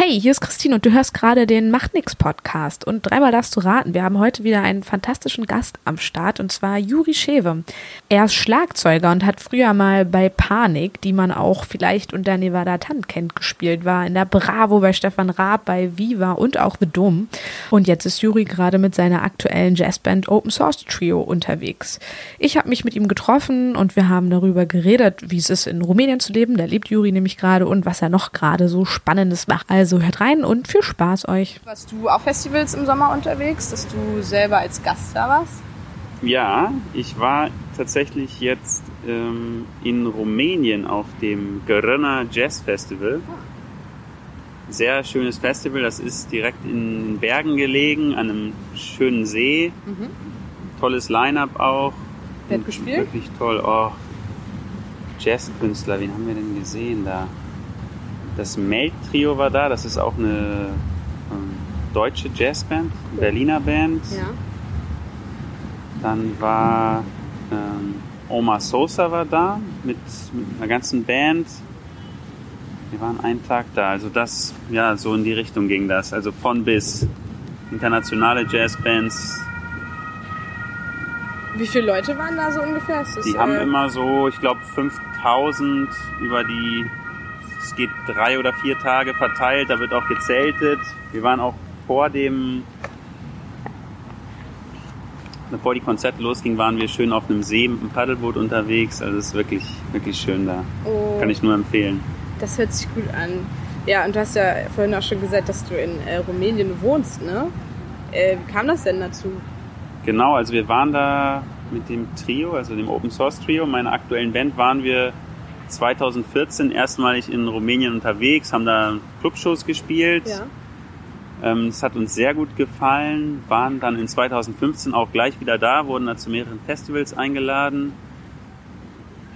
Hey, hier ist Christine und du hörst gerade den Macht nix Podcast. Und dreimal darfst du raten, wir haben heute wieder einen fantastischen Gast am Start und zwar Juri Schewe. Er ist Schlagzeuger und hat früher mal bei Panik, die man auch vielleicht unter Nevada Tant kennt, gespielt, war in der Bravo bei Stefan Raab, bei Viva und auch The Dome. Und jetzt ist Juri gerade mit seiner aktuellen Jazzband Open Source Trio unterwegs. Ich habe mich mit ihm getroffen und wir haben darüber geredet, wie es ist, in Rumänien zu leben. Da lebt Juri nämlich gerade und was er noch gerade so Spannendes macht. Also hört rein und viel Spaß euch. Warst du auf Festivals im Sommer unterwegs, dass du selber als Gast da warst? Ja, ich war tatsächlich jetzt ähm, in Rumänien auf dem Gröna Jazz Festival. Sehr schönes Festival, das ist direkt in den Bergen gelegen, an einem schönen See. Mhm. Tolles Line-up auch. Wer hat gespielt? Wirklich toll. Oh, Jazzkünstler, wen haben wir denn gesehen da? Das Melt-Trio war da, das ist auch eine ähm, deutsche Jazzband, Berliner Band. Ja. Dann war ähm, Oma Sosa war da mit, mit einer ganzen Band. Wir waren einen Tag da, also das, ja, so in die Richtung ging das. Also von bis internationale Jazzbands. Wie viele Leute waren da so ungefähr? Die haben äh, immer so, ich glaube, 5000 über die, es geht drei oder vier Tage verteilt, da wird auch gezeltet. Wir waren auch vor dem, bevor die Konzerte losgingen, waren wir schön auf einem See mit einem Paddelboot unterwegs. Also es ist wirklich, wirklich schön da. Oh, Kann ich nur empfehlen. das hört sich gut an. Ja, und du hast ja vorhin auch schon gesagt, dass du in äh, Rumänien wohnst, ne? Äh, wie kam das denn dazu? Genau, also wir waren da mit dem Trio, also dem Open Source Trio, meiner aktuellen Band, waren wir 2014 erstmalig in Rumänien unterwegs, haben da Clubshows gespielt. Ja. Ähm, es hat uns sehr gut gefallen, waren dann in 2015 auch gleich wieder da, wurden da zu mehreren Festivals eingeladen.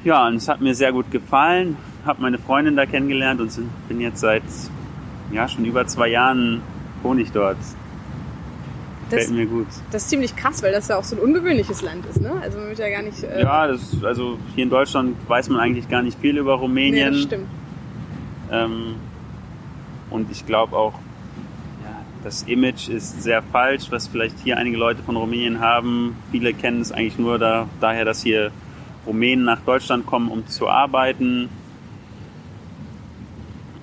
Ja, und es hat mir sehr gut gefallen, habe meine Freundin da kennengelernt und bin jetzt seit ja, schon über zwei Jahren wohne ich dort. Das, Gefällt mir gut. das ist ziemlich krass, weil das ja auch so ein ungewöhnliches Land ist, ne? Also man wird ja gar nicht. Äh, Ja, das, also hier in Deutschland weiß man eigentlich gar nicht viel über nee, Rumänien. das stimmt. ähm, und ich glaube auch, ja, das Image ist sehr falsch, was vielleicht hier einige Leute von Rumänien haben. Viele kennen es eigentlich nur da, daher, dass hier Rumänen nach Deutschland kommen, um zu arbeiten.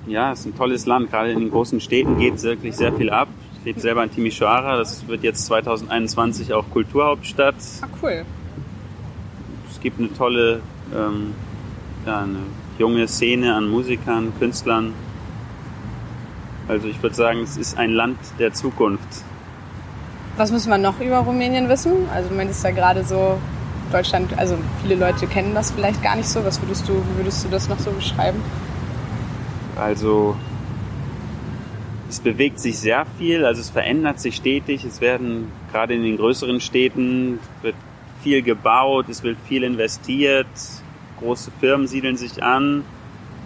Ja, es ist ein tolles Land. Gerade in den großen Städten geht wirklich sehr viel ab. Ich lebe selber in Timișoara. Das wird jetzt 2021 auch Kulturhauptstadt. Ah, cool. Es gibt eine tolle, ähm, ja, eine junge Szene an Musikern, Künstlern. Also ich würde sagen, es ist ein Land der Zukunft. Was muss man noch über Rumänien wissen? Also, man ist ja gerade so Deutschland, also viele Leute kennen das vielleicht gar nicht so. Was würdest du, wie würdest du das noch so beschreiben? Also es bewegt sich sehr viel, also es verändert sich stetig. Es werden gerade in den größeren Städten wird viel gebaut, es wird viel investiert, große Firmen siedeln sich an.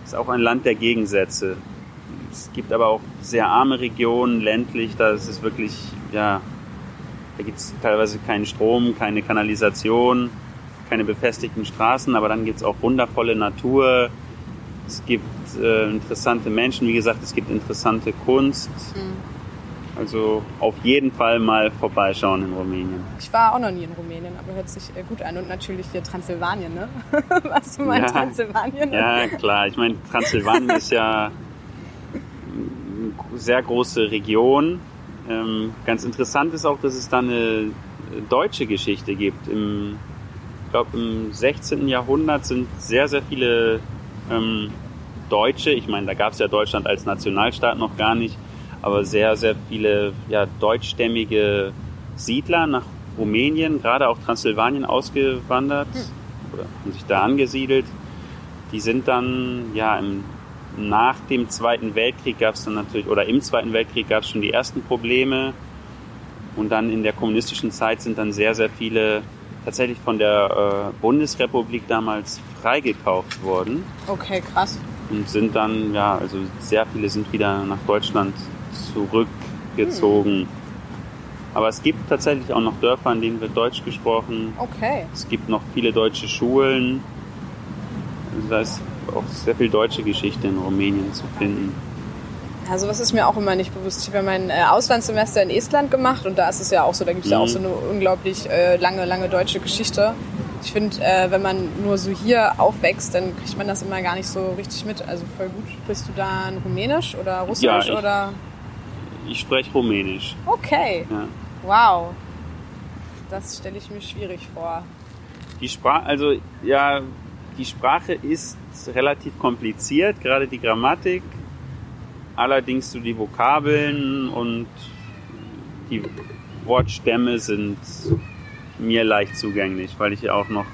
Es ist auch ein Land der Gegensätze. Es gibt aber auch sehr arme Regionen, ländlich, da ist es wirklich, ja, da gibt es teilweise keinen Strom, keine Kanalisation, keine befestigten Straßen, aber dann gibt es auch wundervolle Natur. Es gibt äh, interessante Menschen, wie gesagt, es gibt interessante Kunst. Also auf jeden Fall mal vorbeischauen in Rumänien. Ich war auch noch nie in Rumänien, aber hört sich äh, gut an. Und natürlich hier Transsilvanien, ne? Warst du mal in Ja. Transsilvanien? Ja, klar. Ich meine, Transsilvanien ist ja eine sehr große Region. Ähm, ganz interessant ist auch, dass es da eine deutsche Geschichte gibt. Im, ich glaube, im 16. Jahrhundert sind sehr, sehr viele ähm, Deutsche, ich meine, da gab es ja Deutschland als Nationalstaat noch gar nicht, aber sehr, sehr viele ja, deutschstämmige Siedler nach Rumänien, gerade auch Transsilvanien ausgewandert oder haben sich da angesiedelt. Die sind dann, ja, im, nach dem Zweiten Weltkrieg gab es dann natürlich, oder im Zweiten Weltkrieg gab es schon die ersten Probleme. Und dann in der kommunistischen Zeit sind dann sehr, sehr viele tatsächlich von der äh, Bundesrepublik damals freigekauft worden Okay, krass. Und sind dann, ja, also sehr viele sind wieder nach Deutschland zurückgezogen. Aber es gibt tatsächlich auch noch Dörfer, in denen wird Deutsch gesprochen. Okay. Es gibt noch viele deutsche Schulen. Also da ist auch sehr viel deutsche Geschichte in Rumänien zu finden. Ja, sowas ist mir auch immer nicht bewusst. Ich habe ja mein äh, Auslandssemester in Estland gemacht und da ist es ja auch so, da gibt es ja auch so eine unglaublich äh, lange, lange deutsche Geschichte. Ich finde, äh, wenn man nur so hier aufwächst, dann kriegt man das immer gar nicht so richtig mit. Also voll gut. Sprichst du dann Rumänisch oder Russisch Ja, ich- oder? Ich spreche Rumänisch. Okay. Ja. Wow. Das stelle ich mir schwierig vor. Die Sprache, also ja, die Sprache ist relativ kompliziert, gerade die Grammatik. Allerdings so die Vokabeln und die Wortstämme sind mir leicht zugänglich, weil ich auch noch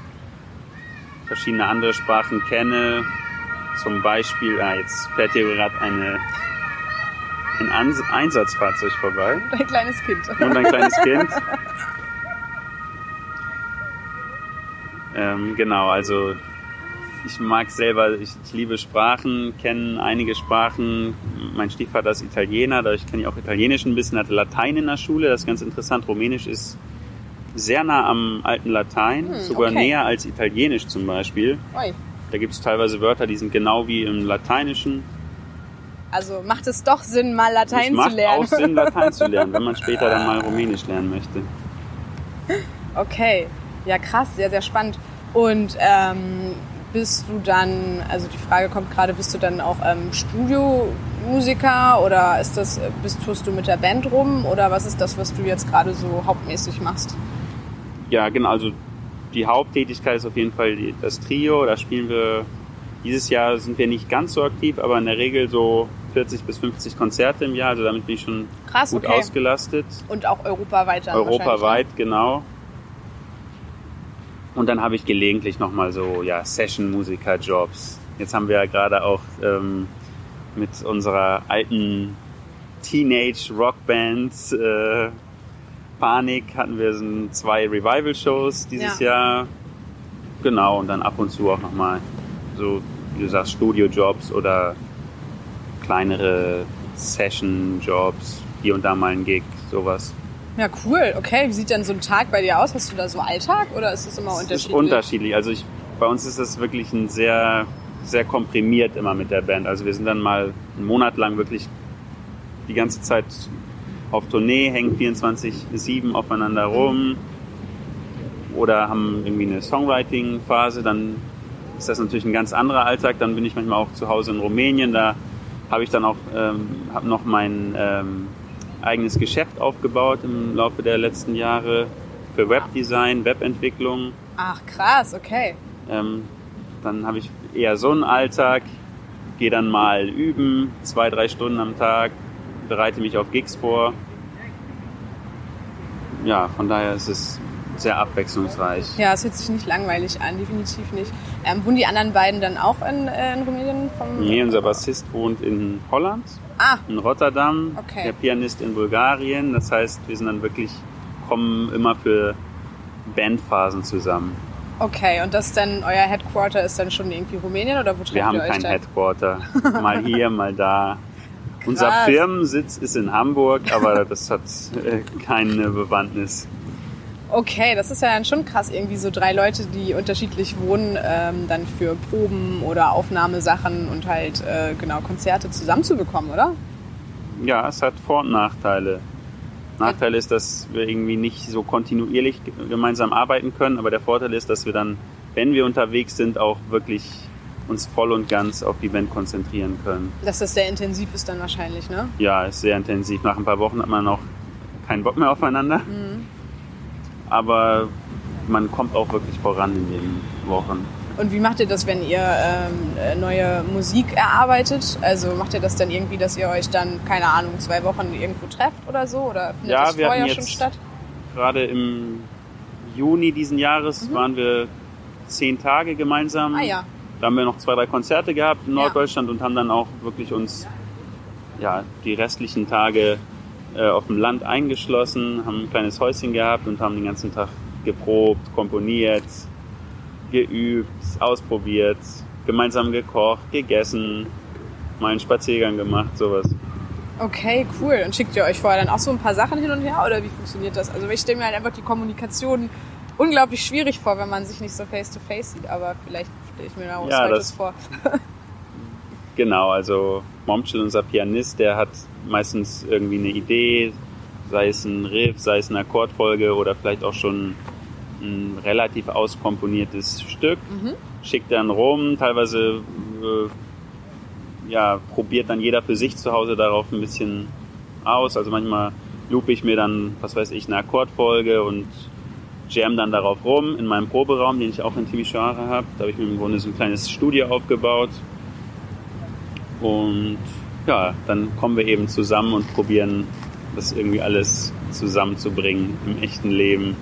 verschiedene andere Sprachen kenne. Zum Beispiel, ah, jetzt fährt hier gerade eine, ein Ans Einsatzfahrzeug vorbei Ein kleines Kind. und ein kleines Kind. Ähm, genau, also ich mag selber, ich, ich liebe Sprachen, kenne einige Sprachen. Mein Stiefvater ist Italiener, dadurch kenne ich auch Italienisch ein bisschen, hatte Latein in der Schule, das ist ganz interessant. Rumänisch ist sehr nah am alten Latein, Hm, sogar okay. näher als Italienisch zum Beispiel. Ui. Da gibt es teilweise Wörter, die sind genau wie im Lateinischen. Also macht es doch Sinn, mal es Latein zu lernen. auch Sinn, Latein zu lernen, wenn man später dann mal Rumänisch lernen möchte. Okay, ja krass, sehr, sehr spannend. Und ähm, bist du dann, also die Frage kommt gerade, bist du dann auch ähm, Studiomusiker oder ist das, bist, tust du mit der Band rum oder was ist das, was du jetzt gerade so hauptmäßig machst? Ja, genau. Also die Haupttätigkeit ist auf jeden Fall das Trio. Da spielen wir. Dieses Jahr sind wir nicht ganz so aktiv, aber in der Regel so 40 bis 50 Konzerte im Jahr. Also damit bin ich schon Krass, gut okay. ausgelastet. Und auch europaweit dann Europaweit, genau. Und dann habe ich gelegentlich nochmal so ja, Session-Musiker-Jobs. Jetzt haben wir ja gerade auch ähm, mit unserer alten Teenage-Rockband äh, Panik hatten wir so zwei Revival-Shows dieses Jahr. Genau, und dann ab und zu auch nochmal so, wie du sagst, Studio-Jobs oder kleinere Session-Jobs, hier und da mal ein Gig, sowas. Ja, cool. Okay, wie sieht denn so ein Tag bei dir aus? Hast du da so Alltag oder ist es immer Es unterschiedlich? ist unterschiedlich. Also ich, bei uns ist es wirklich ein sehr, sehr komprimiert immer mit der Band. Also wir sind dann mal einen Monat lang wirklich die ganze Zeit auf Tournee, hängen 24-7 aufeinander rum oder haben irgendwie eine Songwriting-Phase. Dann ist das natürlich ein ganz anderer Alltag. Dann bin ich manchmal auch zu Hause in Rumänien. Da habe ich dann auch ähm, hab noch mein ähm, eigenes Geschäft aufgebaut im Laufe der letzten Jahre für Webdesign, Webentwicklung. Ach, krass, okay. Ähm, dann habe ich eher so einen Alltag, gehe dann mal üben, zwei, drei Stunden am Tag, bereite mich auf Gigs vor. Ja, von daher ist es sehr abwechslungsreich. Ja, es hört sich nicht langweilig an, definitiv nicht. Ähm, wohnen die anderen beiden dann auch in, äh, in Rumänien? Vom Nee, unser Bassist wohnt in Holland, Ah, in Rotterdam, Okay. der Pianist in Bulgarien. Das heißt, wir sind dann wirklich, kommen immer für Bandphasen zusammen. okay. Und das dann, euer Headquarter ist dann schon irgendwie Rumänien oder wo trefft Wir haben ihr euch kein dann? Headquarter. Mal hier, mal da. Unser. Firmensitz ist in Hamburg, aber das hat äh, keine Bewandtnis. Okay, das ist ja dann schon krass, irgendwie so drei Leute, die unterschiedlich wohnen, ähm, dann für Proben oder Aufnahmesachen und halt äh, genau Konzerte zusammenzubekommen, oder? Ja, es hat Vor- und Nachteile. Nachteil ist, dass wir irgendwie nicht so kontinuierlich ge- gemeinsam arbeiten können, aber der Vorteil ist, dass wir dann, wenn wir unterwegs sind, auch wirklich uns voll und ganz auf die Band konzentrieren können. Dass das sehr intensiv ist dann wahrscheinlich, ne? Ja, ist sehr intensiv. Nach ein paar Wochen hat man auch keinen Bock mehr aufeinander. Aber man kommt auch wirklich voran in den Wochen. Und wie macht ihr das, wenn ihr ähm, äh, neue Musik erarbeitet? Also macht ihr das dann irgendwie, dass ihr euch dann, keine Ahnung, zwei Wochen irgendwo trefft oder so? Oder findet Ja, das wir vorher schon statt? Gerade im Juni diesen Jahres waren wir zehn Tage gemeinsam. Ah ja. Da haben wir noch zwei, drei Konzerte gehabt in Ja. Norddeutschland und haben dann auch wirklich uns ja, die restlichen Tage äh, auf dem Land eingeschlossen, haben ein kleines Häuschen gehabt und haben den ganzen Tag geprobt, komponiert, geübt, ausprobiert, gemeinsam gekocht, gegessen, mal einen Spaziergang gemacht, sowas. Okay, cool. Und schickt ihr euch vorher dann auch so ein paar Sachen hin und her oder wie funktioniert das? Also ich stelle mir halt einfach die Kommunikation unglaublich schwierig vor, wenn man sich nicht so face to face sieht, aber vielleicht ich mir da was Ja, Falsches das- vor. Genau, also Momchel, unser Pianist, der hat meistens irgendwie eine Idee, sei es ein Riff, sei es eine Akkordfolge oder vielleicht auch schon ein relativ auskomponiertes Stück, Mhm. schickt dann rum, teilweise äh, ja, probiert dann jeder für sich zu Hause darauf ein bisschen aus. Also manchmal loop ich mir dann, was weiß ich, eine Akkordfolge und jam dann darauf rum in meinem Proberaum, den ich auch in Timisoara habe. Da habe ich mir im Grunde so ein kleines Studio aufgebaut. Und ja, dann kommen wir eben zusammen und probieren das irgendwie alles zusammenzubringen im echten Leben.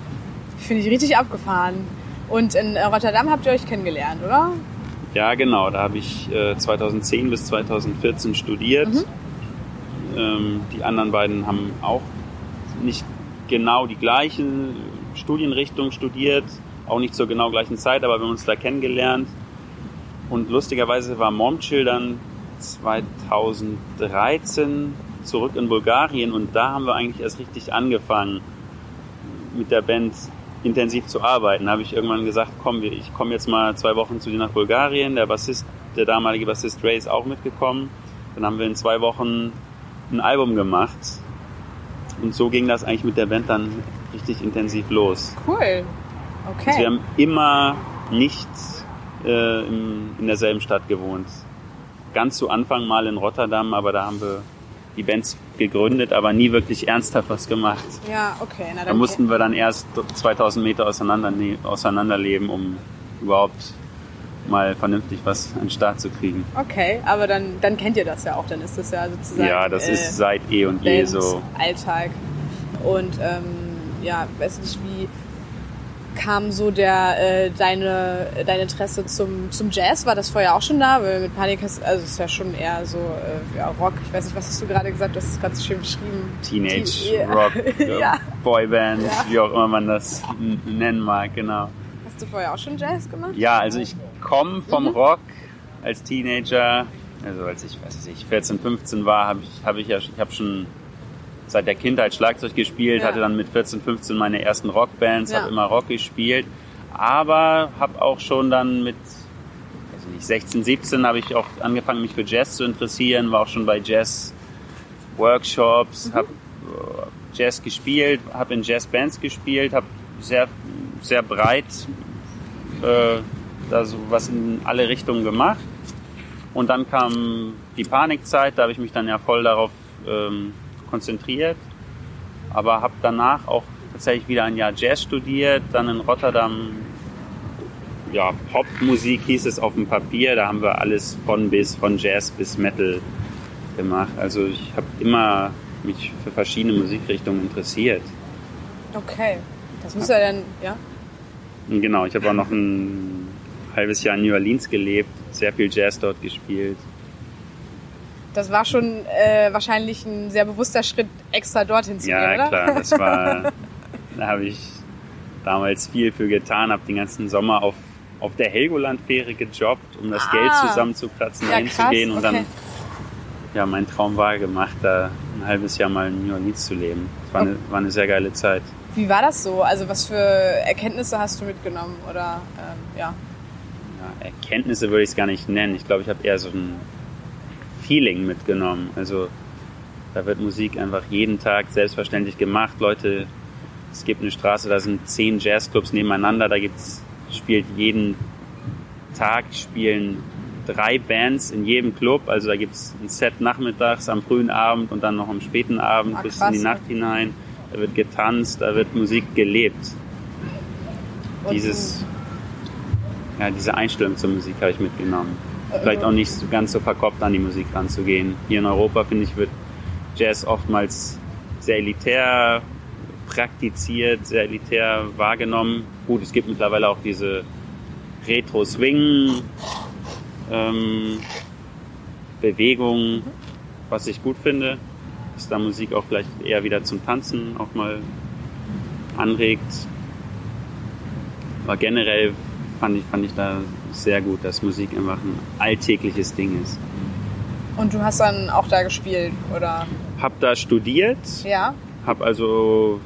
Finde ich richtig abgefahren. Und in äh, Rotterdam habt ihr euch kennengelernt, oder? Ja, genau. Da habe ich äh, 2010 bis 2014 studiert. Mhm. Ähm, die anderen beiden haben auch nicht genau die gleiche Studienrichtung studiert, auch nicht zur genau gleichen Zeit, aber wir haben uns da kennengelernt. Und lustigerweise war Momchil dann 2013 zurück in Bulgarien und da haben wir eigentlich erst richtig angefangen mit der Band intensiv zu arbeiten. Da habe ich irgendwann gesagt, komm, ich komme jetzt mal zwei Wochen zu dir nach Bulgarien. Der Bassist, der damalige Bassist Ray ist auch mitgekommen. Dann haben wir in zwei Wochen ein Album gemacht. Und so ging das eigentlich mit der Band dann richtig intensiv los. Cool. Okay. Also wir haben immer nicht äh, in, in derselben Stadt gewohnt. Ganz zu Anfang mal in Rotterdam, aber da haben wir die Bands gegründet, aber nie wirklich ernsthaft was gemacht. ja, okay. Na, Da mussten wir dann erst 2000 Meter auseinander, auseinanderleben, um überhaupt mal vernünftig was an den Start zu kriegen. Okay, aber dann, dann kennt ihr das ja auch. Dann ist das ja sozusagen. ja, das äh, ist seit eh und je so. Alltag. Und ähm, ja, weiß nicht, wie kam so der äh, deine dein Interesse zum zum Jazz? War das vorher auch schon da? Weil mit Panik hast, also es ist ja schon eher so äh, ja, Rock. Ich weiß nicht, was hast du gerade gesagt? Das ist ganz schön beschrieben. Teenage Ja. Rock, äh, Ja. Boyband, Ja. wie auch immer man das nennen mag, genau. Hast du vorher auch schon Jazz gemacht? Ja, also ich komme vom Mhm. Rock als Teenager. Also als ich, weiß ich, 14, 15 war, habe ich, habe ich ja, ich habe schon seit der Kindheit Schlagzeug gespielt, Ja. hatte dann mit 14, 15 meine ersten Rockbands, Ja. habe immer Rock gespielt, aber habe auch schon dann mit also nicht 16, 17 habe ich auch angefangen mich für Jazz zu interessieren, war auch schon bei Jazz Workshops, Mhm. habe Jazz gespielt, habe in Jazzbands gespielt, habe sehr sehr breit äh, da so was in alle Richtungen gemacht. Und dann kam die Panikzeit, da habe ich mich dann ja voll darauf ähm, konzentriert. Aber habe danach auch tatsächlich wieder ein Jahr Jazz studiert, dann in Rotterdam ja, Popmusik hieß es auf dem Papier, da haben wir alles von bis, von Jazz bis Metal gemacht. Also ich habe immer mich für verschiedene Musikrichtungen interessiert. Okay. Das muss ja dann, ja? Genau, ich habe auch noch ein halbes Jahr in New Orleans gelebt, sehr viel Jazz dort gespielt. Das war schon äh, wahrscheinlich ein sehr bewusster Schritt, extra dorthin zu Ja, gehen, oder? klar, das war, da habe ich damals viel für getan, habe den ganzen Sommer auf, auf der Helgoland-Fähre gejobbt, um das Ah. Geld zusammenzukratzen, Ja, dahin krass, zu gehen und okay. dann, ja, mein Traum war gemacht, da ein halbes Jahr mal in New Orleans zu leben. Das war, eine, war eine sehr geile Zeit. Wie war das so? Also was für Erkenntnisse hast du mitgenommen? Oder ähm, ja. Ja, Erkenntnisse würde ich es gar nicht nennen. Ich glaube, ich habe eher so ein Feeling mitgenommen. Also da wird Musik einfach jeden Tag selbstverständlich gemacht. Leute, es gibt eine Straße, da sind zehn Jazzclubs nebeneinander. Da gibt's spielt jeden Tag spielen drei Bands in jedem Club. Also da gibt's ein Set nachmittags, am frühen Abend und dann noch am späten Abend Ah, bis in die. Nacht hinein. Da wird getanzt, da wird Musik gelebt. Dieses, ja, diese Einstellung zur Musik habe ich mitgenommen. Vielleicht auch nicht ganz so verkopft an die Musik ranzugehen. Hier in Europa, finde ich, wird Jazz oftmals sehr elitär praktiziert, sehr elitär wahrgenommen. Gut, es gibt mittlerweile auch diese Retro-Swing ähm, Bewegung, was ich gut finde, dass da Musik auch vielleicht eher wieder zum Tanzen auch mal anregt. Aber generell fand ich, fand ich da sehr gut, dass Musik einfach ein alltägliches Ding ist. Und du hast dann auch da gespielt, oder? Hab da studiert, Ja. hab also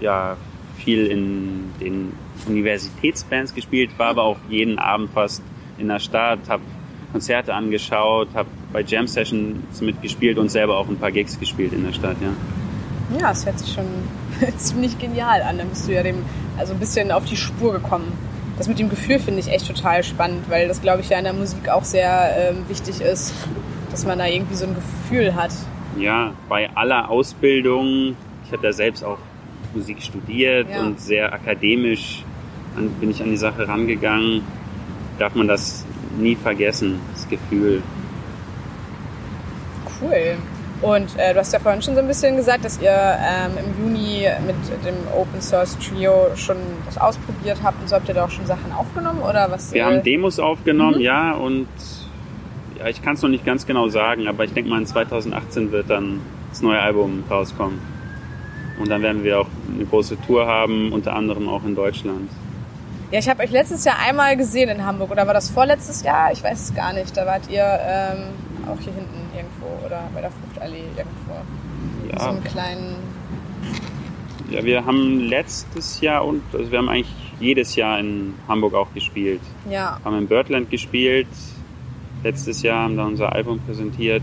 äh, ja viel in den Universitätsbands gespielt, war aber auch jeden Abend fast in der Stadt, hab Konzerte angeschaut, habe bei Jam Sessions mitgespielt und selber auch ein paar Gigs gespielt in der Stadt, ja. Ja, es hört sich schon ziemlich genial an. Dann bist du ja dem also ein bisschen auf die Spur gekommen. Das mit dem Gefühl finde ich echt total spannend, weil das, glaube ich, ja in der Musik auch sehr ähm, wichtig ist, dass man da irgendwie so ein Gefühl hat. Ja, bei aller Ausbildung, ich habe ja selbst auch Musik studiert Ja. und sehr akademisch an, bin ich an die Sache rangegangen, darf man das nie vergessen, das Gefühl. Cool. Und äh, du hast ja vorhin schon so ein bisschen gesagt, dass ihr ähm, im Juni mit dem Open Source Trio schon das ausprobiert habt und so habt ihr da auch schon Sachen aufgenommen oder was? Wir äh, haben Demos aufgenommen, Mhm. ja, und ja, ich kann es noch nicht ganz genau sagen, aber ich denke mal in 2018 wird dann das neue Album rauskommen. Und dann werden wir auch eine große Tour haben, unter anderem auch in Deutschland. Ja, ich habe euch letztes Jahr einmal gesehen in Hamburg oder war das vorletztes Jahr? Ich weiß es gar nicht. Da wart ihr ähm, auch hier hinten irgendwo oder bei der Fruchtallee irgendwo. In so Ja, einem kleinen. ja, wir haben letztes Jahr und also wir haben eigentlich jedes Jahr in Hamburg auch gespielt. Ja. Haben in Birdland gespielt. Letztes Jahr haben da unser Album präsentiert.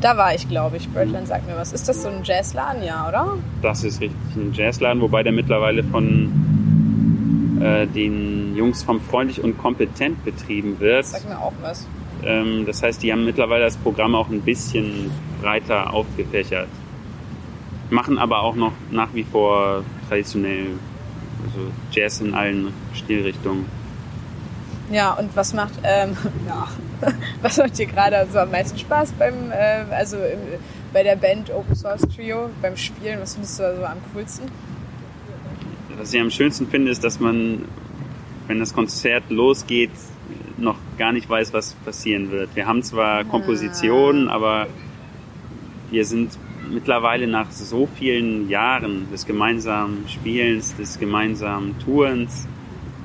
Da war ich, glaube ich. Birdland sagt mir was. Ist das so ein Jazzladen, ja, oder? Das ist richtig ein Jazzladen, wobei der mittlerweile von äh, den Jungs vom Freundlich und Kompetent betrieben wird. Sag mir auch was. Ähm, das heißt, die haben mittlerweile das Programm auch ein bisschen breiter aufgefächert. Machen aber auch noch nach wie vor traditionell also Jazz in allen Stilrichtungen. Ja, und was macht, ähm, ja, was macht dir gerade so am meisten Spaß beim, ähm, also im, bei der Band Open Source Trio, beim Spielen? Was findest du da so am coolsten? Was ich am schönsten finde, ist, dass man, wenn das Konzert losgeht, noch gar nicht weiß, was passieren wird. Wir haben zwar Kompositionen, aber wir sind mittlerweile nach so vielen Jahren des gemeinsamen Spielens, des gemeinsamen Tourens,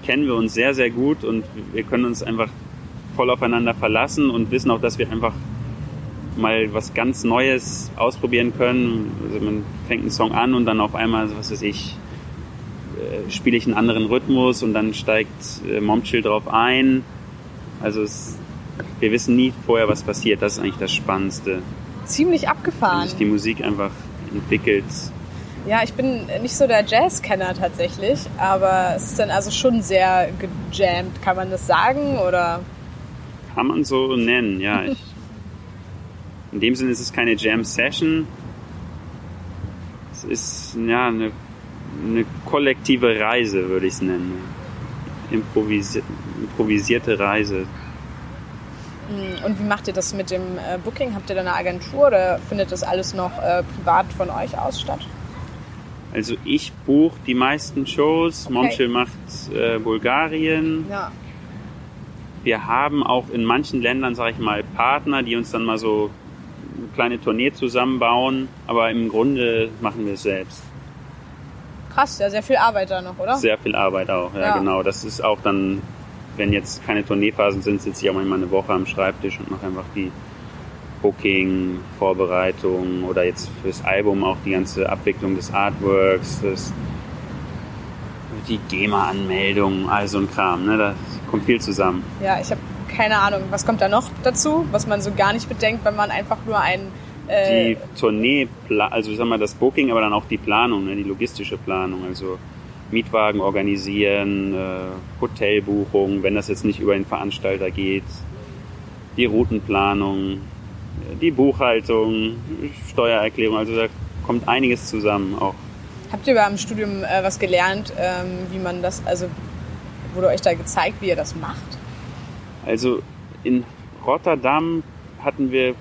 kennen wir uns sehr, sehr gut und wir können uns einfach voll aufeinander verlassen und wissen auch, dass wir einfach mal was ganz Neues ausprobieren können. Also man fängt einen Song an und dann auf einmal, was weiß ich, äh, spiele ich einen anderen Rhythmus und dann steigt äh, Momchill drauf ein. Also es, wir wissen nie vorher, was passiert. Das ist eigentlich das Spannendste. Ziemlich Wenn abgefahren. sich die Musik einfach entwickelt. Ja, ich bin nicht so der Jazzkenner tatsächlich, aber es ist dann also schon sehr gejammt, kann man das sagen? Oder? Kann man so nennen, ja. Ich, in dem Sinne ist es keine Jam-Session. Es ist ja eine, eine kollektive Reise, würde ich es nennen. Improvisi improvisierte Reise. Hm, Und wie macht ihr das mit dem äh, Booking? Habt ihr da eine Agentur oder findet das alles noch äh, privat von euch aus statt? Also ich buche die meisten Shows. Okay. Momchill macht äh, Bulgarien. Ja. Wir haben auch in manchen Ländern, sage ich mal, Partner, die uns dann mal so eine kleine Tournee zusammenbauen. Aber im Grunde machen wir es selbst. Krass, ja, sehr viel Arbeit da noch, oder? Sehr viel Arbeit auch, ja, Ja. genau. Das ist auch dann, wenn jetzt keine Tourneephasen sind, sitze ich auch manchmal eine Woche am Schreibtisch und mache einfach die Booking, Vorbereitung oder jetzt fürs Album auch die ganze Abwicklung des Artworks, das, die GEMA-Anmeldung, all so ein Kram. Ne? Da kommt viel zusammen. Ja, ich habe keine Ahnung. Was kommt da noch dazu, was man so gar nicht bedenkt, wenn man einfach nur ein... Äh, Die Tournee, also ich sag mal das Booking, aber dann auch die Planung, ne? die logistische Planung. Also Mietwagen organisieren, äh, Hotelbuchung, wenn das jetzt nicht über den Veranstalter geht, die Routenplanung, die Buchhaltung, Steuererklärung, also da kommt einiges zusammen auch. habt ihr beim Studium äh, was gelernt, ähm, wie man das, also wurde euch da gezeigt, wie ihr das macht? Also in Rotterdam hatten wir,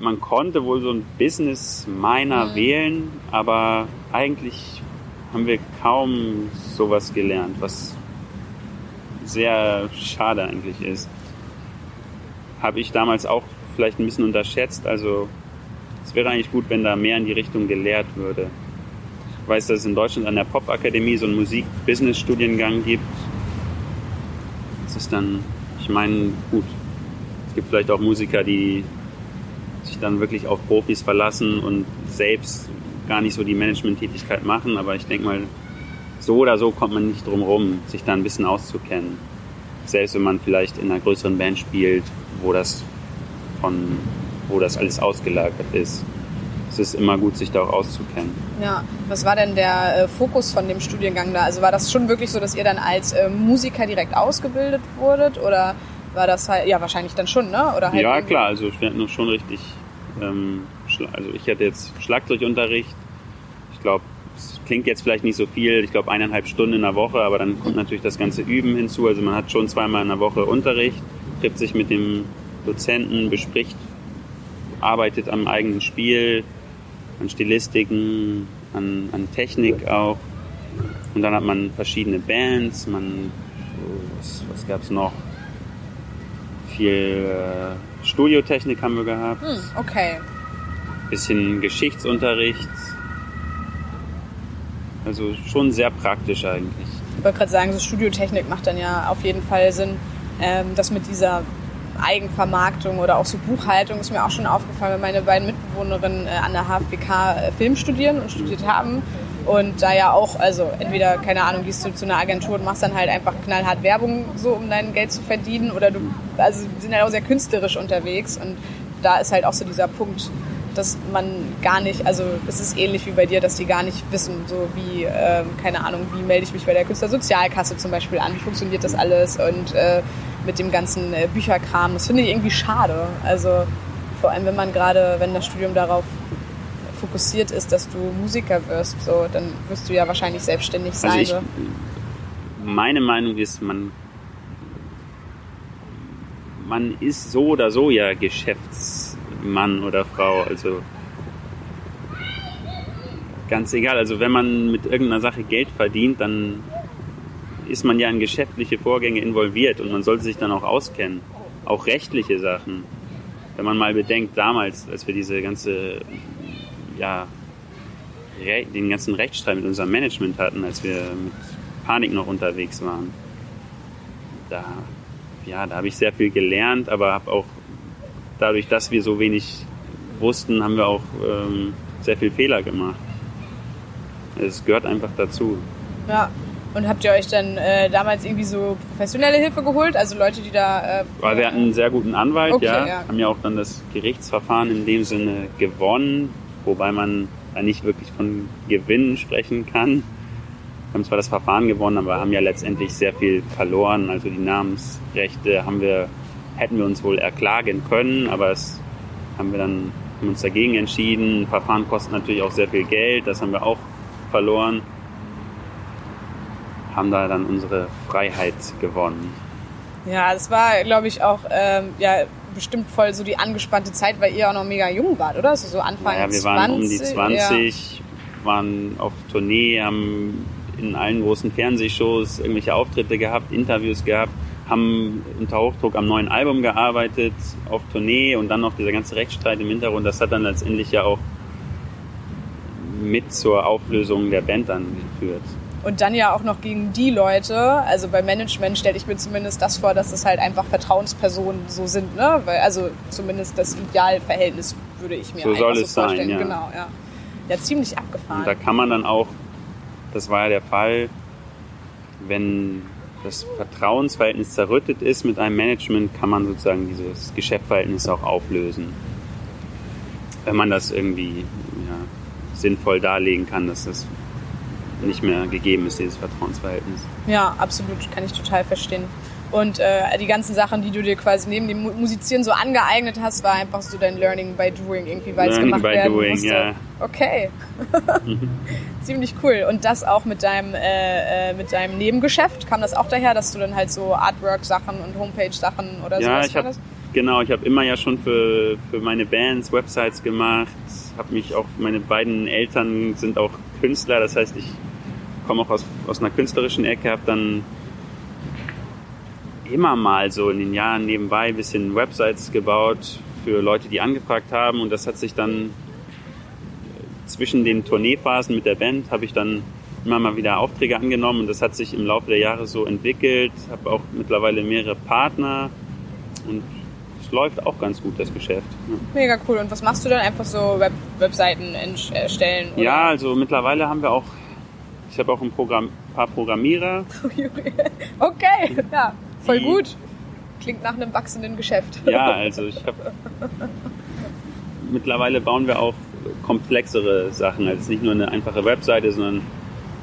man konnte wohl so ein Business Minor wählen, aber eigentlich haben wir kaum sowas gelernt, was sehr schade eigentlich ist. Habe ich damals auch vielleicht ein bisschen unterschätzt. Also es wäre eigentlich gut, wenn da mehr in die Richtung gelehrt würde. Ich weiß, dass es in Deutschland an der Popakademie so einen Musik-Business-Studiengang gibt. Das ist dann, ich meine, gut. Es gibt vielleicht auch Musiker, die sich dann wirklich auf Profis verlassen und selbst gar nicht so die Management-Tätigkeit machen. Aber ich denke mal, so oder so kommt man nicht drum rum, sich da ein bisschen auszukennen. selbst wenn man vielleicht in einer größeren Band spielt, wo das von, wo das alles ausgelagert ist. Es ist immer gut, sich da auch auszukennen. Ja, was war denn der äh, Fokus von dem Studiengang da? Also war das schon wirklich so, dass ihr dann als äh, Musiker direkt ausgebildet wurdet oder war das halt, ja wahrscheinlich dann schon, ne? Oder halt ja, irgendwie- klar, also ich werde noch schon richtig, ähm, also ich hatte jetzt Schlagzeugunterricht. Ich glaube, es klingt jetzt vielleicht nicht so viel, ich glaube eineinhalb Stunden in der Woche, aber dann kommt natürlich das ganze Üben hinzu. Also man hat schon zweimal in der Woche Unterricht, trifft sich mit dem Dozenten, bespricht, arbeitet am eigenen Spiel, an Stilistiken, an, an Technik auch. Und dann hat man verschiedene Bands, man, was, was gab's noch? Viel äh, Studiotechnik haben wir gehabt, Hm, okay. Bisschen Geschichtsunterricht. Also schon sehr praktisch eigentlich. Ich wollte gerade sagen, so Studiotechnik macht dann ja auf jeden Fall Sinn. Ähm, das mit dieser Eigenvermarktung oder auch so Buchhaltung ist mir auch schon aufgefallen, weil meine beiden Mitbewohnerinnen äh, an der HFBK äh, Film studieren und studiert haben. Und da ja auch, also entweder, keine Ahnung, gehst du zu einer Agentur und machst dann halt einfach knallhart Werbung, so um dein Geld zu verdienen. Oder du, also sind halt auch sehr künstlerisch unterwegs. Und da ist halt auch so dieser Punkt, dass man gar nicht, also es ist ähnlich wie bei dir, dass die gar nicht wissen, so wie, ähm, keine Ahnung, wie melde ich mich bei der Künstlersozialkasse zum Beispiel an, wie funktioniert das alles und äh, mit dem ganzen äh, Bücherkram. Das finde ich irgendwie schade. Also vor allem, wenn man gerade, wenn das Studium darauf fokussiert ist, dass du Musiker wirst, so, dann wirst du ja wahrscheinlich selbstständig sein. Also ich, meine Meinung ist, man, man ist so oder so ja Geschäftsmann oder Frau. Also ganz egal. Also wenn man mit irgendeiner Sache Geld verdient, dann ist man ja in geschäftliche Vorgänge involviert und man sollte sich dann auch auskennen. Auch rechtliche Sachen. Wenn man mal bedenkt, damals, als wir diese ganze, ja, den ganzen Rechtsstreit mit unserem Management hatten, als wir mit Panik noch unterwegs waren. Da, ja, da habe ich sehr viel gelernt, aber habe auch dadurch, dass wir so wenig wussten, haben wir auch ähm, sehr viel Fehler gemacht. Es gehört einfach dazu. Ja. Und habt ihr euch dann äh, damals irgendwie so professionelle Hilfe geholt? Also Leute, die da. Äh, Aber wir hatten einen sehr guten Anwalt, Okay, ja, ja. haben ja auch dann das Gerichtsverfahren in dem Sinne gewonnen, wobei man da nicht wirklich von Gewinnen sprechen kann. Wir haben zwar das Verfahren gewonnen, aber haben ja letztendlich sehr viel verloren. Also die Namensrechte haben wir, hätten wir uns wohl erklagen können, aber es haben wir dann haben uns dagegen entschieden. Verfahren kostet natürlich auch sehr viel Geld, das haben wir auch verloren. Haben da dann unsere Freiheit gewonnen. Ja, das war, glaube ich, auch ähm, ja, bestimmt voll so die angespannte Zeit, weil ihr auch noch mega jung wart, oder? Also so Anfang Naja, wir 20. waren um die Ja. 20, waren auf Tournee, haben in allen großen Fernsehshows irgendwelche Auftritte gehabt, Interviews gehabt, haben unter Hochdruck am neuen Album gearbeitet, auf Tournee und dann noch dieser ganze Rechtsstreit im Hintergrund. Das hat dann letztendlich ja auch mit zur Auflösung der Band dann geführt. Und dann ja auch noch gegen die Leute, also bei Management stelle ich mir zumindest das vor, dass es halt einfach Vertrauenspersonen so sind, ne? Weil, also zumindest das Idealverhältnis würde ich mir So einfach soll so es sein, vorstellen. ja. Genau, ja. Ja, ziemlich abgefahren. Und da kann man dann auch, das war ja der Fall, wenn das Vertrauensverhältnis zerrüttet ist mit einem Management, kann man sozusagen dieses Geschäftsverhältnis auch auflösen. Wenn man das irgendwie ja, sinnvoll darlegen kann, dass das nicht mehr gegeben ist, dieses Vertrauensverhältnis. Ja, absolut, kann ich total verstehen. Und äh, die ganzen Sachen, die du dir quasi neben dem Mu- Musizieren so angeeignet hast, war einfach so dein Learning by Doing irgendwie, weil es Learning gemacht by werden doing, musste. ja. Okay. Ziemlich cool. Und das auch mit deinem, äh, äh, mit deinem Nebengeschäft? Kam das auch daher, dass du dann halt so Artwork-Sachen und Homepage-Sachen oder Ja, sowas ich genau, ich habe immer ja schon für, für meine Bands Websites gemacht. Habe mich auch meine beiden Eltern sind auch Künstler, das heißt, ich komme auch aus, aus einer künstlerischen Ecke, habe dann immer mal so in den Jahren nebenbei ein bisschen Websites gebaut für Leute, die angefragt haben und das hat sich dann zwischen den Tourneephasen mit der Band habe ich dann immer mal wieder Aufträge angenommen und das hat sich im Laufe der Jahre so entwickelt. Habe auch mittlerweile mehrere Partner und es läuft auch ganz gut, das Geschäft. Mega cool. Und was machst du dann? Einfach so Web Webseiten erstellen? Oder? Ja, also mittlerweile haben wir auch, ich habe auch ein Programm, paar Programmierer, Okay, ja. Voll gut. Klingt nach einem wachsenden Geschäft. Ja, also ich habe mittlerweile bauen wir auch komplexere Sachen. Also es ist nicht nur eine einfache Webseite, sondern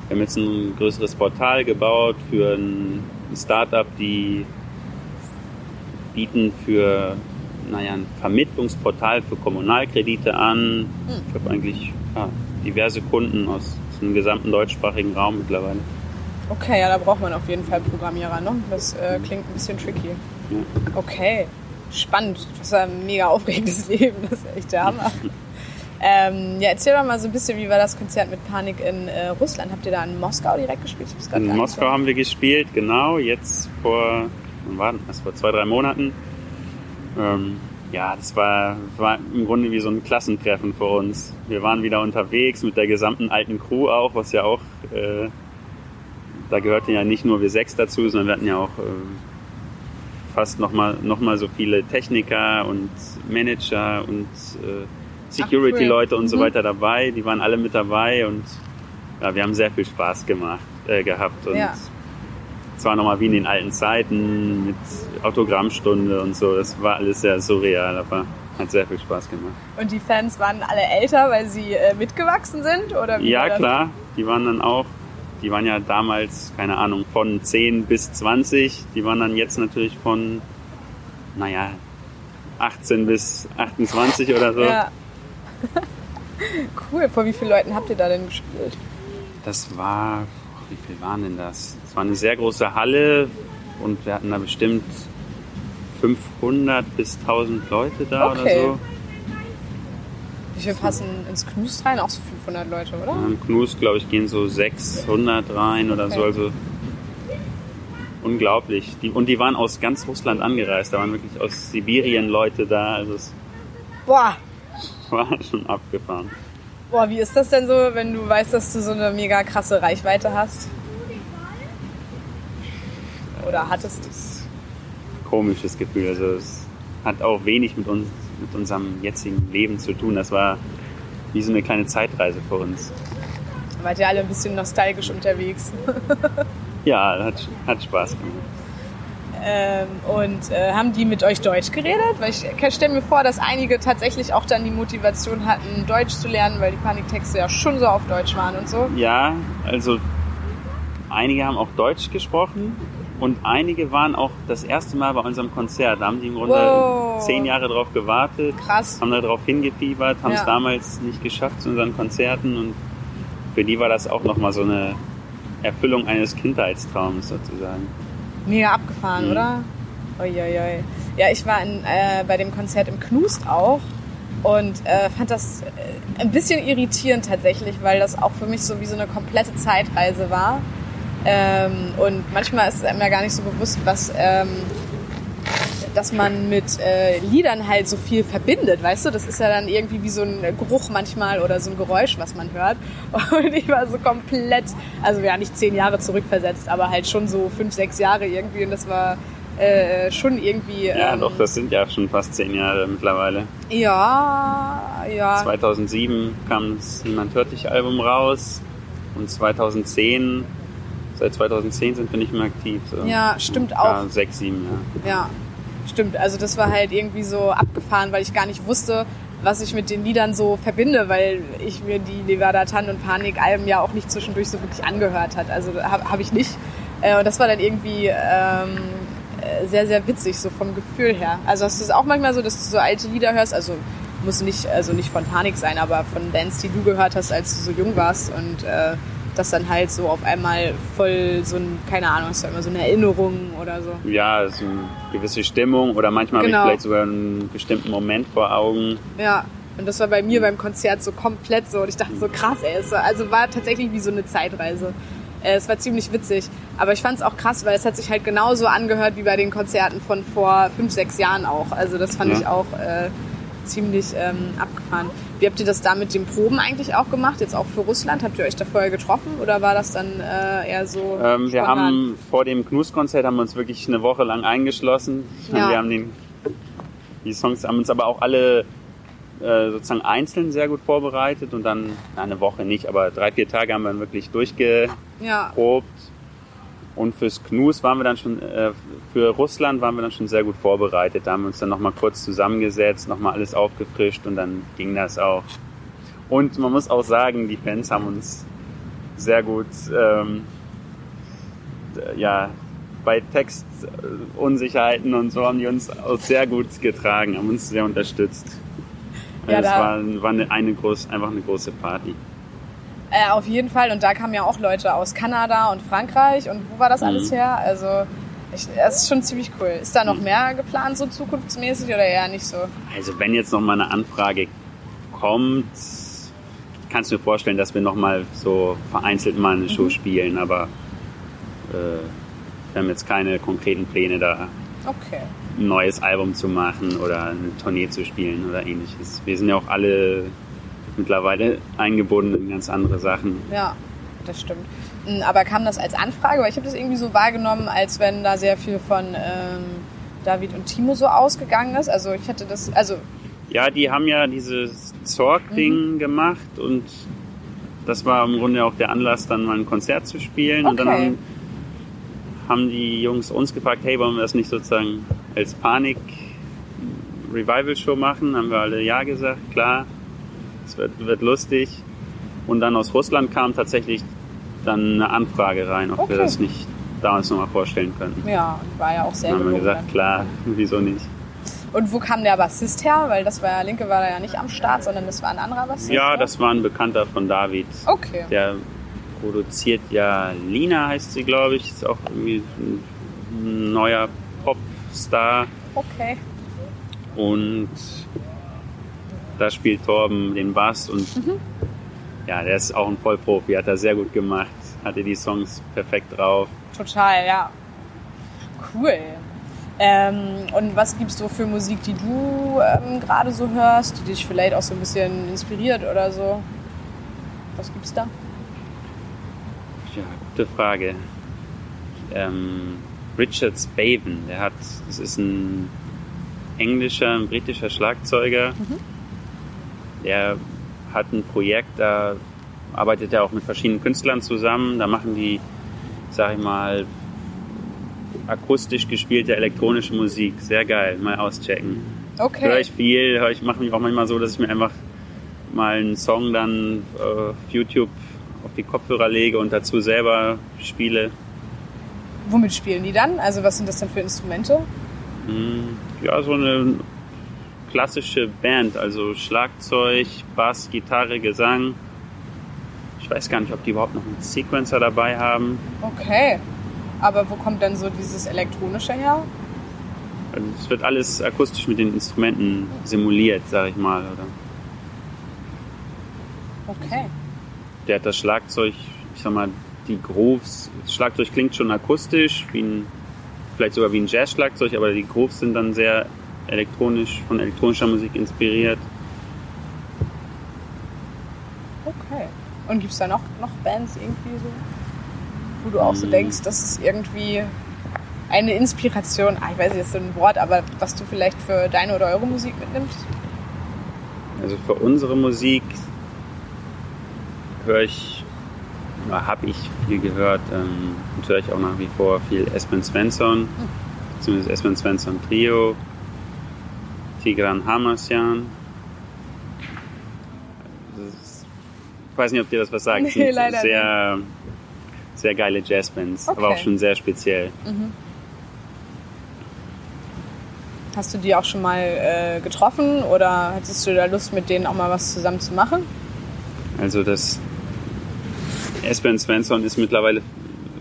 wir haben jetzt ein größeres Portal gebaut für ein Startup, die bieten für naja, ein Vermittlungsportal für Kommunalkredite an. Ich habe eigentlich ja, diverse Kunden aus dem gesamten deutschsprachigen Raum mittlerweile. Okay, ja, da braucht man auf jeden Fall Programmierer, ne? Das äh, klingt ein bisschen tricky. Okay, spannend. Das ist ein mega aufregendes Leben, das ist echt der Hammer. ähm, ja, erzähl doch mal so ein bisschen, wie war das Konzert mit Panik in äh, Russland? Habt ihr da in Moskau direkt gespielt? In Moskau haben wir gespielt, genau, jetzt vor, wann war das, vor zwei, drei Monaten. Ähm, ja, das war, war im Grunde wie so ein Klassentreffen für uns. Wir waren wieder unterwegs mit der gesamten alten Crew auch, was ja auch, äh, da gehörten ja nicht nur wir sechs dazu, sondern wir hatten ja auch äh, fast nochmal noch mal so viele Techniker und Manager und äh, Security-Leute und so Mhm. weiter dabei. Die waren alle mit dabei und ja, wir haben sehr viel Spaß gemacht, äh, gehabt und Ja. es war nochmal wie in den alten Zeiten mit Autogrammstunde und so. Das war alles sehr surreal, aber hat sehr viel Spaß gemacht. Und die Fans waren alle älter, weil sie äh, mitgewachsen sind? Oder Ja, klar, die waren dann auch, die waren ja damals, keine Ahnung, von 10 bis 20. Die waren dann jetzt natürlich von, naja, 18 bis 28 oder so. Ja. cool. Vor wie vielen Leuten habt ihr da denn gespielt? Das war, wie viel waren denn das? Es war eine sehr große Halle und wir hatten da bestimmt 500 bis 1000 Leute da Okay. oder so. Viel passen ins Knust rein? Auch so 500 Leute, oder? Im Knus, glaube ich, gehen so 600 rein oder so. Okay. Also unglaublich. Die, und die waren aus ganz Russland angereist. Da waren wirklich aus Sibirien Leute da. Also es Boah, war schon abgefahren. boah, wie ist das denn so, wenn du weißt, dass du so eine mega krasse Reichweite hast? Oder hattest? Das ist ein komisches Gefühl. Also es hat auch wenig mit uns, mit unserem jetzigen Leben zu tun. Das war wie so eine kleine Zeitreise für uns. Wart ihr alle ein bisschen nostalgisch unterwegs? Ja, hat, hat Spaß gemacht. Ähm, und äh, haben die mit euch Deutsch geredet? Weil ich stelle mir vor, dass einige tatsächlich auch dann die Motivation hatten, Deutsch zu lernen, weil die Paniktexte ja schon so auf Deutsch waren und so. Ja, also einige haben auch Deutsch gesprochen und einige waren auch das erste Mal bei unserem Konzert. Da haben die im Grunde Wow. zehn Jahre drauf gewartet, Krass. haben darauf hingefiebert, haben es Ja. damals nicht geschafft zu unseren Konzerten und für die war das auch nochmal so eine Erfüllung eines Kindheitstraums sozusagen. Mega abgefahren, Mhm. oder? Uiuiui. Ja, ich war in, äh, bei dem Konzert im Knust auch und äh, fand das äh, ein bisschen irritierend tatsächlich, weil das auch für mich so wie so eine komplette Zeitreise war. Ähm, und manchmal ist einem ja gar nicht so bewusst, was, ähm, dass man mit äh, Liedern halt so viel verbindet, weißt du? Das ist ja dann irgendwie wie so ein Geruch manchmal oder so ein Geräusch, was man hört. Und ich war so komplett, also ja nicht zehn Jahre zurückversetzt, aber halt schon so fünf, sechs Jahre irgendwie. Und das war äh, schon irgendwie. Ja, ähm, doch, das sind ja schon fast zehn Jahre mittlerweile. Ja, ja. 2007 kam das Niemand hört dich Album raus und 2010, seit 2010 sind wir nicht mehr aktiv. So. Ja, stimmt ja, auch. Sechs, sieben, ja. Ja, stimmt. Also das war halt irgendwie so abgefahren, weil ich gar nicht wusste, was ich mit den Liedern so verbinde, weil ich mir die Nevada Tan und Panik Alben ja auch nicht zwischendurch so wirklich angehört hat. Also habe hab ich nicht. Äh, und das war dann irgendwie ähm, äh, sehr, sehr witzig, so vom Gefühl her. Also hast du es auch manchmal so, dass du so alte Lieder hörst? Also muss nicht, also nicht von Panik sein, aber von Bands, die du gehört hast, als du so jung warst und äh, das dann halt so auf einmal voll so ein, keine Ahnung, du immer so eine Erinnerung oder so. Ja, so eine gewisse Stimmung oder manchmal Genau. habe ich vielleicht sogar einen bestimmten Moment vor Augen. Ja, und das war bei mir beim Konzert so komplett so. Und ich dachte so, krass, ey. Also war tatsächlich wie so eine Zeitreise. Äh, Es war ziemlich witzig. Aber ich fand es auch krass, weil es hat sich halt genauso angehört wie bei den Konzerten von vor fünf, sechs Jahren auch. Also das fand Ja. ich auch äh, ziemlich ähm, abgefahren. Wie habt ihr das da mit den Proben eigentlich auch gemacht? Jetzt auch für Russland? Habt ihr euch da vorher getroffen? Oder war das dann äh, eher so Ähm, wir haben vor dem Knus-Konzert haben wir uns wirklich eine Woche lang eingeschlossen. Ja. Wir haben den, die Songs haben uns aber auch alle äh, sozusagen einzeln sehr gut vorbereitet und dann na, eine Woche nicht, aber drei, vier Tage haben wir dann wirklich durchgeprobt. Ja, Und fürs Knus waren wir dann schon, äh, für Russland waren wir dann schon sehr gut vorbereitet. Da haben wir uns dann nochmal kurz zusammengesetzt, nochmal alles aufgefrischt und dann ging das auch. Und man muss auch sagen, die Fans haben uns sehr gut, ähm, ja, bei Textunsicherheiten und so haben die uns auch sehr gut getragen, haben uns sehr unterstützt. Ja, es war, war eine, eine groß, einfach eine große Party. Äh, auf jeden Fall. Und da kamen ja auch Leute aus Kanada und Frankreich. Und wo war das Mhm. alles her? Also, ich, das ist schon ziemlich cool. Ist da noch mehr geplant, so zukunftsmäßig oder eher nicht so? Also wenn jetzt noch mal eine Anfrage kommt, kannst du mir vorstellen, dass wir noch mal so vereinzelt mal eine Show spielen, aber äh, wir haben jetzt keine konkreten Pläne da Okay. ein neues Album zu machen oder eine Tournee zu spielen oder ähnliches. Wir sind ja auch alle mittlerweile eingebunden in ganz andere Sachen. Ja, das stimmt. Mm, Aber kam das als Anfrage? Weil ich habe das irgendwie so wahrgenommen, als wenn da sehr viel von ähm, David und Timo so ausgegangen ist. Also ich hätte das, also Ja, die haben ja dieses Zorg-Ding gemacht und das war im Grunde auch der Anlass, dann mal ein Konzert zu spielen. Und dann Okay. haben, haben die Jungs uns gefragt, hey, wollen wir das nicht sozusagen als Panik-Revival-Show machen? Haben wir alle ja gesagt, klar, es wird, wird lustig. Und dann aus Russland kam tatsächlich dann eine Anfrage rein, ob wir Okay. das nicht da uns nochmal vorstellen könnten. ja, war ja auch sehr Dann haben wir gesagt, klar, wieso nicht? Und wo kam der Bassist her? Weil das war ja, Linke war da ja nicht am Start, sondern das war ein anderer Bassist. Ja, oder? das war ein Bekannter von David. Okay. Der produziert ja Lina, heißt sie, glaube ich. Ist auch irgendwie ein neuer Popstar. Okay. Und da spielt Torben den Bass und ja, der ist auch ein Vollprofi, hat er sehr gut gemacht, hatte die Songs perfekt drauf. Total, ja. Cool. Ähm, und was gibst du für Musik, die du ähm, gerade so hörst, die dich vielleicht auch so ein bisschen inspiriert oder so? Was gibt's da? Ja, gute Frage. Ähm, Richard Spaven, der hat, das ist ein englischer, ein britischer Schlagzeuger. Der hat ein Projekt, da arbeitet er auch mit verschiedenen Künstlern zusammen. Da machen die, sag ich mal, akustisch gespielte elektronische Musik. Sehr geil, mal auschecken. Höre Okay. ich viel, höre ich mache mich auch manchmal so, dass ich mir einfach mal einen Song dann äh, auf YouTube auf die Kopfhörer lege und dazu selber spiele. Womit spielen die dann? Also was sind das denn für Instrumente? Hm, Ja, so eine klassische Band, also Schlagzeug, Bass, Gitarre, Gesang. Ich weiß gar nicht, ob die überhaupt noch einen Sequencer dabei haben. Okay. Aber wo kommt dann so dieses Elektronische her? Also es wird alles akustisch mit den Instrumenten simuliert, sag ich mal. Oder? Okay. Der hat das Schlagzeug, ich sag mal, die Grooves. Das Schlagzeug klingt schon akustisch, wie ein, vielleicht sogar wie ein Jazz-Schlagzeug, aber die Grooves sind dann sehr elektronisch, von elektronischer Musik inspiriert. Okay. Und gibt's da noch, noch Bands irgendwie so, wo du auch so Hm. denkst, das ist irgendwie eine Inspiration, ah, ich weiß ist so ein Wort, aber was du vielleicht für deine oder eure Musik mitnimmst? Also für unsere Musik höre ich, habe ich viel gehört ähm, und höre ich auch nach wie vor viel Espen Svensson, beziehungsweise Espen Svensson Trio, Tigran Hamasyan. Ist- Ich weiß nicht, ob dir das was sagt. Nee, leider sehr, sehr geile Jazzbands, aber Okay. auch schon sehr speziell. Hast du die auch schon mal äh, getroffen oder hattest du da Lust, mit denen auch mal was zusammen zu machen? Also das Espen Svensson ist mittlerweile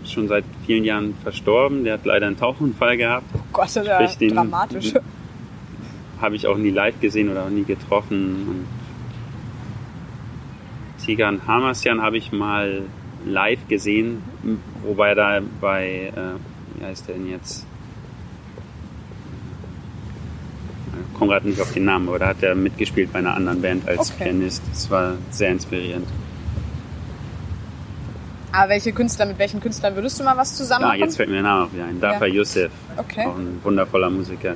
schon seit vielen Jahren verstorben. Der hat leider einen Tauchunfall gehabt. Oh Gott, das ist ja dramatisch. Habe ich auch nie live gesehen oder auch nie getroffen. Und Tigan Hamasyan habe ich mal live gesehen, wobei da bei, äh, wie heißt der denn jetzt? Ich komme gerade nicht auf den Namen, aber da hat er mitgespielt bei einer anderen Band als Okay. Pianist. Das war sehr inspirierend. Aber welche Künstler, mit welchen Künstlern würdest du mal was zusammen Ah, jetzt fällt mir der Name auch wieder ein. Dafa Youssef, Okay. auch ein wundervoller Musiker,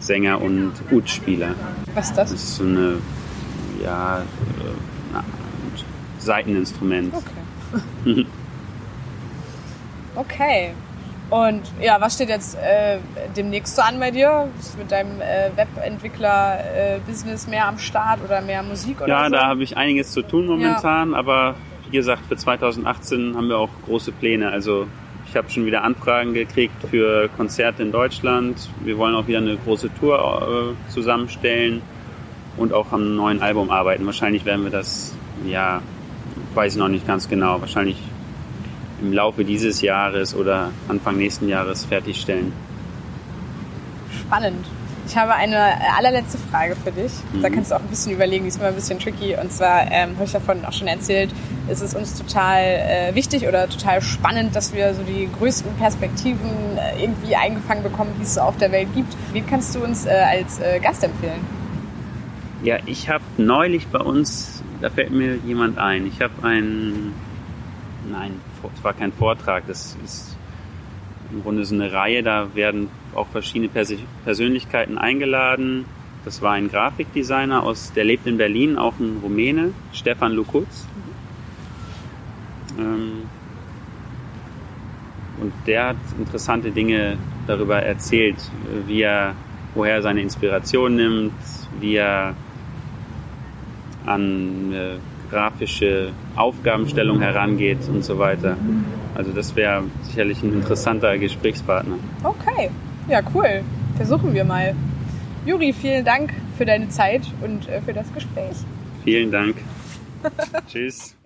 Sänger und Ud-Spieler. Was ist das? Das ist so eine, ja, äh, na, Seiteninstrument. Okay. Okay. Und ja, was steht jetzt äh, demnächst so an bei dir? Bist du mit deinem äh, Webentwickler-Business mehr am Start oder mehr Musik oder Ja, so? da habe ich einiges zu tun momentan, aber wie gesagt, für 2018 haben wir auch große Pläne. Also ich habe schon wieder Anfragen gekriegt für Konzerte in Deutschland. Wir wollen auch wieder eine große Tour äh, zusammenstellen und auch am neuen Album arbeiten. Wahrscheinlich werden wir das, ja, weiß ich noch nicht ganz genau, wahrscheinlich im Laufe dieses Jahres oder Anfang nächsten Jahres fertigstellen. Spannend. Ich habe eine äh, allerletzte Frage für dich. Da Mhm. kannst du auch ein bisschen überlegen, die ist immer ein bisschen tricky. Und zwar ähm, habe ich davon auch schon erzählt, ist es uns total äh, wichtig oder total spannend, dass wir so die größten Perspektiven äh, irgendwie eingefangen bekommen, die es so auf der Welt gibt. Wen kannst du uns äh, als äh, Gast empfehlen? Ja, ich habe neulich bei uns, da fällt mir jemand ein, ich habe einen, nein, es war kein Vortrag, das ist im Grunde so eine Reihe, da werden auch verschiedene Pers Persönlichkeiten eingeladen. Das war ein Grafikdesigner aus, der lebt in Berlin, auch ein Rumäne, Stefan Lukutz. Ähm, und der hat interessante Dinge darüber erzählt, wie er, woher er seine Inspiration nimmt, wie er an äh, grafische Aufgabenstellung herangeht und so weiter. Also das wäre sicherlich ein interessanter Gesprächspartner. Okay, ja cool. Versuchen wir mal. Juri, vielen Dank für deine Zeit und äh, für das Gespräch. Vielen Dank. Tschüss.